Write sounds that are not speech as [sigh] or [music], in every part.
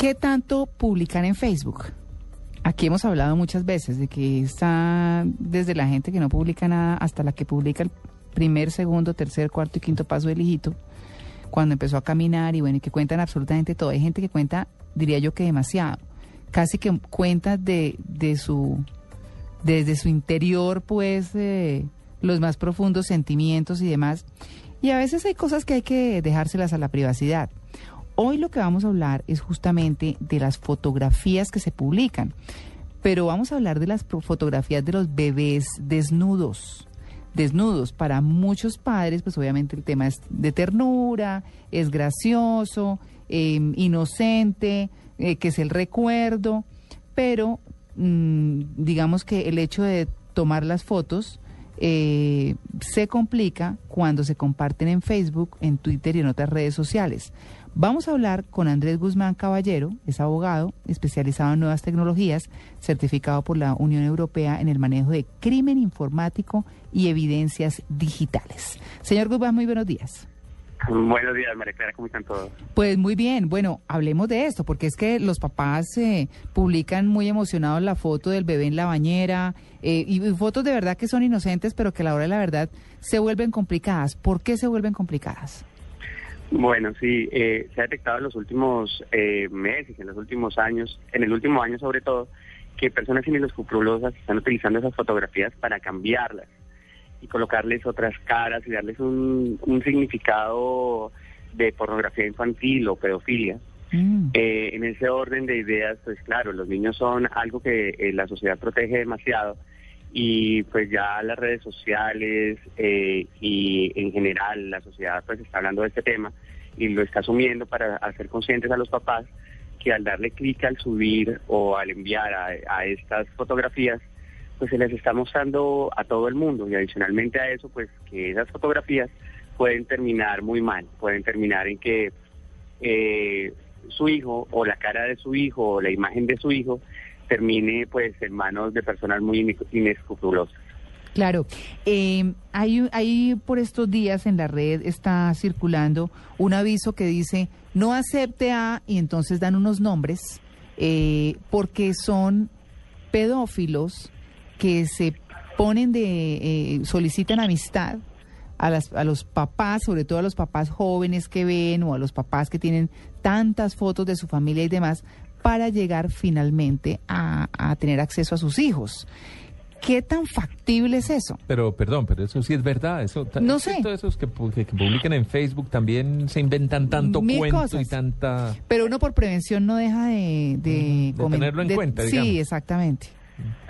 ¿Qué tanto publican en Facebook? Aquí hemos hablado muchas veces de que está desde la gente que no publica nada hasta la que publica el primer, segundo, tercer, cuarto y quinto paso del hijito, cuando empezó a caminar y bueno, y que cuentan absolutamente todo. Hay gente que cuenta, diría yo que demasiado, casi que cuenta de, de su, desde su interior, pues, eh, los más profundos sentimientos y demás. Y a veces hay cosas que hay que dejárselas a la privacidad. Hoy lo que vamos a hablar es justamente de las fotografías que se publican, pero vamos a hablar de las fotografías de los bebés desnudos. Desnudos, para muchos padres, pues obviamente el tema es de ternura, es gracioso, eh, inocente, eh, que es el recuerdo, pero mm, digamos que el hecho de tomar las fotos eh, se complica cuando se comparten en Facebook, en Twitter y en otras redes sociales. Vamos a hablar con Andrés Guzmán Caballero, es abogado especializado en nuevas tecnologías, certificado por la Unión Europea en el manejo de crimen informático y evidencias digitales. Señor Guzmán, muy buenos días. Buenos días, María Clara, ¿cómo están todos? Pues muy bien, bueno, hablemos de esto, porque es que los papás eh, publican muy emocionados la foto del bebé en la bañera eh, y, fotos de verdad que son inocentes, pero que a la hora de la verdad se vuelven complicadas. ¿Por qué se vuelven complicadas? Bueno, sí, eh, se ha detectado en los últimos eh, meses, en los últimos años, en el último año sobre todo, que personas inescrupulosas están utilizando esas fotografías para cambiarlas y colocarles otras caras y darles un, un significado de pornografía infantil o pedofilia. Mm, Eh, en ese orden de ideas, pues claro, los niños son algo que eh, la sociedad protege demasiado y pues ya las redes sociales eh, y en general la sociedad pues está hablando de este tema y lo está asumiendo para hacer conscientes a los papás que al darle clic al subir o al enviar a, a estas fotografías pues se les está mostrando a todo el mundo y adicionalmente a eso pues que esas fotografías pueden terminar muy mal, pueden terminar en que eh, su hijo o la cara de su hijo o la imagen de su hijo termine pues en manos de personas muy ine- inescrupulosas. claro, eh, hay, hay por estos días en la red está circulando un aviso que dice no acepte a y entonces dan unos nombres eh, porque son pedófilos que se ponen de eh, solicitan amistad a, las, a los papás, sobre todo a los papás jóvenes que ven o a los papás que tienen tantas fotos de su familia y demás, para llegar finalmente a, a tener acceso a sus hijos. ¿Qué tan factible es eso? Pero, perdón, pero eso sí es verdad. Eso, No sé. Todos esos que, que- que publican en Facebook también se inventan tanto Mil cuento cosas. y tanta... Pero uno por prevención no deja de... Tenerlo en de- cuenta, Sí, digamos. exactamente.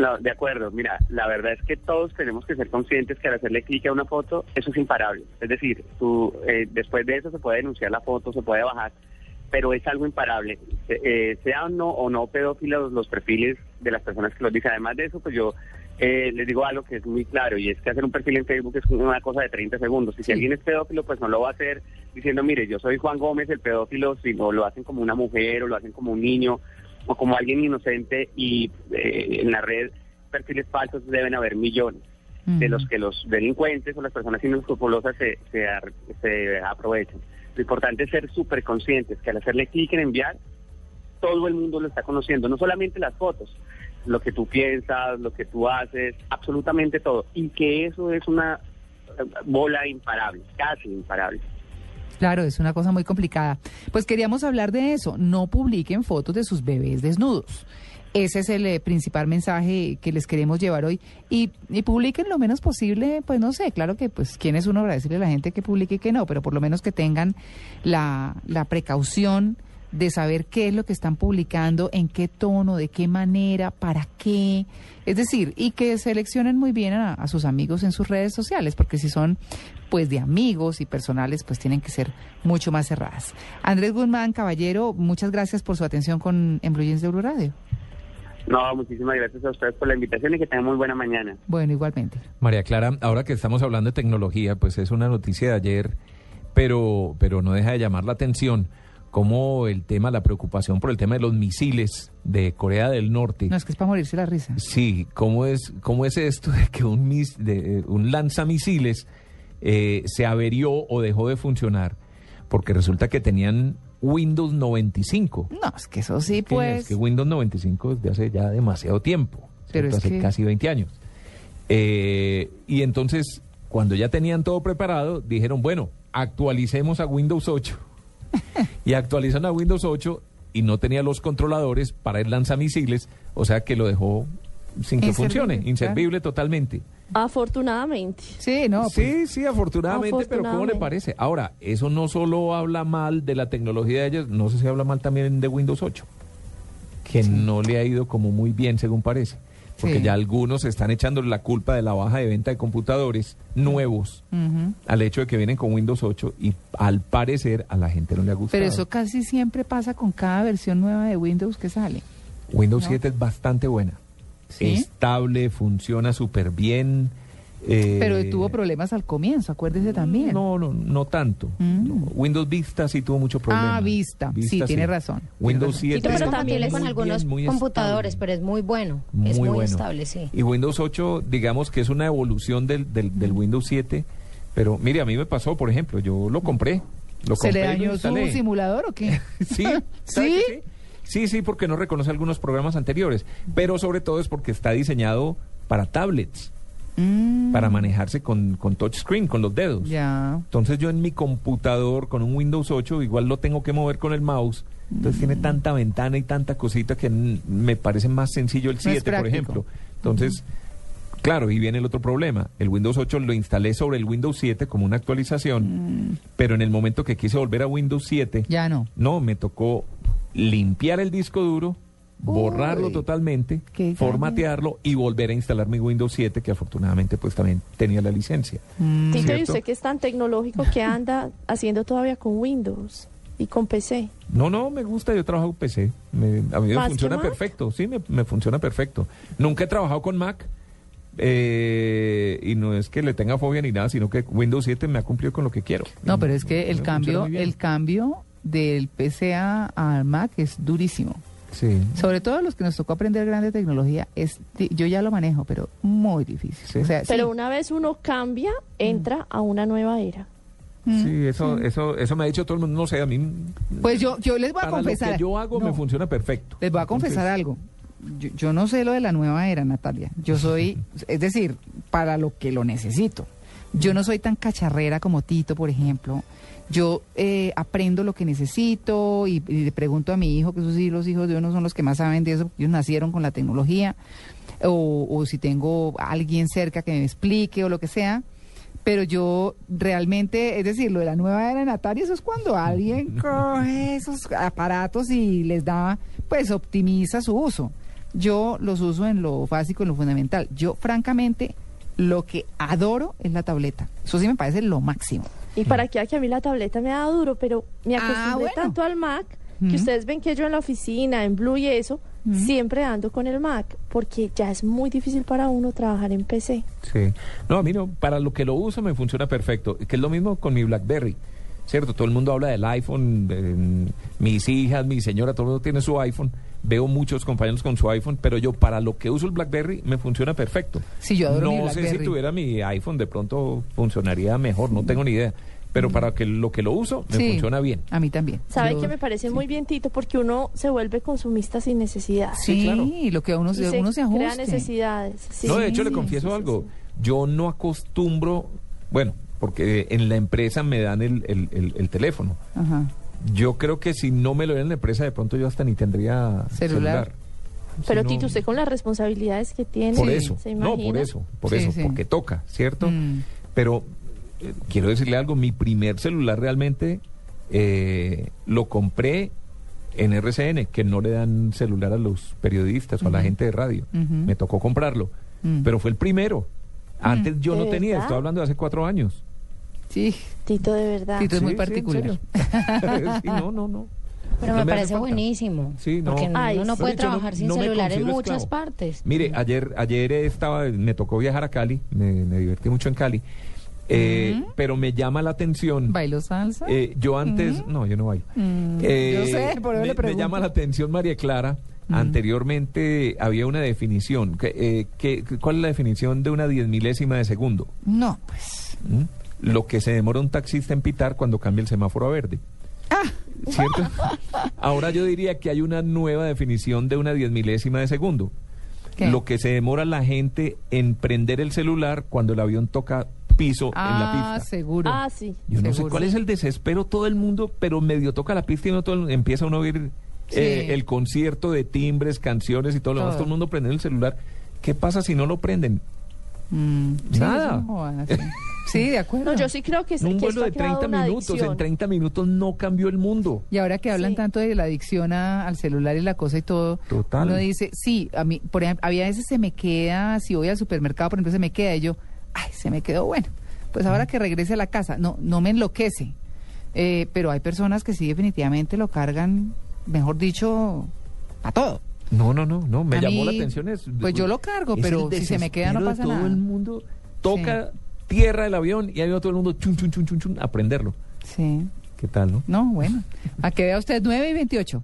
No, de acuerdo, mira, la verdad es que todos tenemos que ser conscientes que al hacerle clic a una foto, eso es imparable. Es decir, tú, eh, después de eso se puede denunciar la foto, se puede bajar, pero es algo imparable. Eh, sean no, o no pedófilos los perfiles de las personas que los dicen. Además de eso, pues yo eh, les digo algo que es muy claro, y es que hacer un perfil en Facebook es una cosa de 30 segundos. Y si Sí. alguien es pedófilo, pues no lo va a hacer diciendo, mire, yo soy Juan Gómez, el pedófilo, sino lo hacen como una mujer o lo hacen como un niño o como alguien inocente y eh, en la red perfiles falsos deben haber millones de los que los delincuentes o las personas inescrupulosas se, se, se aprovechan. Lo importante es ser súper conscientes que al hacerle clic en enviar, todo el mundo lo está conociendo, no solamente las fotos, lo que tú piensas, lo que tú haces, absolutamente todo. Y que eso es una eh, bola imparable, casi imparable. Claro, es una cosa muy complicada. Pues queríamos hablar de eso. No publiquen fotos de sus bebés desnudos. Ese es el eh, principal mensaje que les queremos llevar hoy. Y, y publiquen lo menos posible, pues no sé, claro que pues quién es uno para decirle a la gente que publique y que no, pero por lo menos que tengan la, la precaución de saber qué es lo que están publicando, en qué tono, de qué manera, para qué. Es decir, y que seleccionen muy bien a, a sus amigos en sus redes sociales, porque si son pues de amigos y personales, pues tienen que ser mucho más cerradas. Andrés Guzmán, caballero, muchas gracias por su atención con En Blue Jeans de Blue Radio. No, muchísimas gracias a ustedes por la invitación y que tengan muy buena mañana. Bueno, igualmente. María Clara, ahora que estamos hablando de tecnología, pues es una noticia de ayer, pero, pero no deja de llamar la atención como el tema, la preocupación por el tema de los misiles de Corea del Norte. No, es que es para morirse la risa. Sí, ¿cómo es, cómo es esto de que un, mis, de, un lanzamisiles eh, se averió o dejó de funcionar? Porque resulta que tenían Windows 95. No, es que eso sí, pues. Es que Windows 95 es de hace ya demasiado tiempo. Pero es hace que- casi 20 años. Eh, y entonces, cuando ya tenían todo preparado, dijeron, bueno, actualicemos a Windows 8. Y actualizan a Windows 8 y no tenía los controladores para el lanzamisiles, o sea que lo dejó sin que Inservible, funcione, claro. inservible totalmente. Afortunadamente. Sí, no, pues, sí, sí, afortunadamente, pero ¿cómo le parece? Ahora, eso no solo habla mal de la tecnología de ellos, no sé si habla mal también de Windows 8, que no le ha ido como muy bien, según parece. Porque Sí. ya algunos están echándole la culpa de la baja de venta de computadores nuevos al hecho de que vienen con Windows 8 y al parecer a la gente no le ha gustado. Pero eso casi siempre pasa con cada versión nueva de Windows que sale. Windows ¿no? 7 es bastante buena. ¿Sí? Estable, funciona súper bien. Eh, Pero tuvo problemas al comienzo, acuérdese también. No, no, no tanto. Mm. No, Windows Vista sí tuvo mucho problema. Ah, Vista. Sí, tiene razón. Windows Tiene 7 razón. es Pero compatible también con algunos bien, muy computadores, estable. pero es muy bueno. Muy es muy bueno. estable, sí. Y Windows 8, digamos que es una evolución del, del, del Windows 7. Pero mire, a mí me pasó, por ejemplo, yo lo compré. Lo ¿Se compré le dañó su simulador o qué? [laughs] Sí, ¿sabe [laughs] ¿Sí? sí? Sí, sí, porque no reconoce algunos programas anteriores. Pero sobre todo es porque está diseñado para tablets, Mm, para manejarse con, con touchscreen, con los dedos. Entonces yo en mi computador con un Windows 8 igual lo tengo que mover con el mouse. Entonces tiene Mm. tanta ventana y tanta cosita que me parece más sencillo el es 7, por ejemplo. Entonces, claro, y viene el otro problema. El Windows 8 lo instalé sobre el Windows 7 como una actualización, pero en el momento que quise volver a Windows 7, Mm. Ya no. no, me tocó limpiar el disco duro, borrarlo Uy, totalmente, formatearlo y volver a instalar mi Windows 7, que afortunadamente pues también tenía la licencia. Mm, Tito, y usted que es tan tecnológico que anda haciendo todavía con Windows y con PC. No, no, me gusta, yo trabajo con PC. Me- a mí me ¿Más que funciona perfecto, sí, me, me funciona perfecto. Nunca he trabajado con Mac eh, y no es que le tenga fobia ni nada, sino que Windows 7 me ha cumplido con lo que quiero. No, pero es que el cambio, el cambio del PC a, al Mac es durísimo. Sí. Sobre todo los que nos tocó aprender grande tecnología, es di- yo ya lo manejo, pero muy difícil. Sí. O sea, Pero sí. una vez uno cambia, entra a una nueva era. Mm. Sí, eso, eso, eso me ha dicho todo el mundo. No sé, a mí. Pues yo, yo les voy a para confesar. lo que yo hago No, me funciona perfecto. Les voy a confesar Entonces, algo. Yo, yo no sé lo de la nueva era, Natalia. Yo soy, [laughs] es decir, para lo que lo necesito. Yo no soy tan cacharrera como Tito, por ejemplo. Yo eh, aprendo lo que necesito y, y le pregunto a mi hijo, que esos sí, los hijos de uno son los que más saben de eso, ellos nacieron con la tecnología, o, o si tengo a alguien cerca que me explique o lo que sea. Pero yo realmente, es decir, lo de la nueva era de Natalia, eso es cuando alguien [laughs] coge esos aparatos y les da, pues optimiza su uso. Yo los uso en lo básico, en lo fundamental. Yo, francamente, lo que adoro es la tableta. Eso sí me parece lo máximo. Y para que, que a mí la tableta me da duro, pero me Ah, acostumbré bueno. tanto al Mac que ustedes ven que yo en la oficina, en Blue y eso, siempre ando con el Mac, porque ya es muy difícil para uno trabajar en PC. Sí. No, a mí no, para lo que lo uso me funciona perfecto. Que es lo mismo con mi BlackBerry. ¿Cierto? Todo el mundo habla del iPhone, eh, mis hijas, mi señora, todo el mundo tiene su iPhone. Veo muchos compañeros con su iPhone, pero yo para lo que uso el BlackBerry me funciona perfecto. Sí, yo adoro no mi sé si tuviera mi iPhone de pronto funcionaría mejor, no tengo ni idea. Pero para que lo que lo uso me Sí, funciona bien. A mí también. ¿Sabe Yo- que me parece muy bien, Tito? Porque uno se vuelve consumista sin necesidad. Sí, Sí, claro. lo que uno, se, uno se crea ajuste. necesidades. sí. no, de hecho le sí, confieso sí, sí, algo. sí. Yo no acostumbro, bueno, porque en la empresa me dan el, el- el- el teléfono. Ajá. Yo creo que si no me lo dieran en la empresa, de pronto yo hasta ni tendría Celular. celular. Pero Si no- Tito, usted con las responsabilidades que tiene, Por eso, ¿se no, por eso, por Sí, eso, sí. porque toca, ¿cierto? Mm. Pero eh, quiero decirle algo, mi primer celular realmente eh, lo compré en RCN, que no le dan celular a los periodistas o a la gente de radio. Me tocó comprarlo, Mm. pero fue el primero. Antes yo ¿De no tenía, verdad? estoy hablando de hace cuatro años. Sí, Tito, de verdad. Tito es muy Sí, en particular. [laughs] Sí, no, no, no. Pero No me parece falta. buenísimo. Sí, no. Porque uno Ay, no sí. puede no- trabajar sin no celular en muchas esclavo. partes. Mire, ayer, ayer estaba, me tocó viajar a Cali, me, me divertí mucho en Cali, eh, pero me llama la atención. ¿Bailo salsa? eh, yo antes, no, yo no bailo. Mm, Eh, yo sé, por eso me, le me llama la atención María Clara. Anteriormente había una definición. que, eh, que- ¿Cuál es la definición de una diez milésima de segundo? No, pues. ¿Mm? Lo que se demora un taxista en pitar cuando cambia el semáforo a verde. Ah. ¿Cierto? [laughs] Ahora yo diría que hay una nueva definición de una diez milésima de segundo. ¿Qué? Lo que se demora la gente en prender el celular cuando el avión toca piso en la Ah, pista. seguro. Ah, sí. Yo no sé cuál es el desespero todo el mundo, pero medio toca la pista y no todo el- empieza uno a oír Sí. eh, el concierto de timbres, canciones y todo lo demás, Todo. el mundo prende el celular. ¿Qué pasa si no lo prenden? Mm, Nada. Sí, de acuerdo. No, yo sí creo que, es- un que vuelo esto de ha creado 30 una minutos, adicción. en 30 minutos no cambió el mundo. Y ahora que hablan Sí. tanto de la adicción a- al celular y la cosa y todo, Total. uno dice, sí, a mí, por ejemplo, había veces se me queda, si voy al supermercado, por ejemplo, se me queda y yo, ay, se me quedó bueno. Pues ahora que regrese a la casa, no, no me enloquece. Eh, pero hay personas que sí definitivamente lo cargan, mejor dicho, a todo. No, no, no, no, me A llamó mí, la atención. Es, pues yo lo cargo, es pero si se me queda no desespero de pasa todo nada. el mundo toca tierra el avión y ahí va todo el mundo chun, chun, chun, chun, chun, a prenderlo. Sí. ¿Qué tal, no? No, bueno. A que vea usted 9 y 28.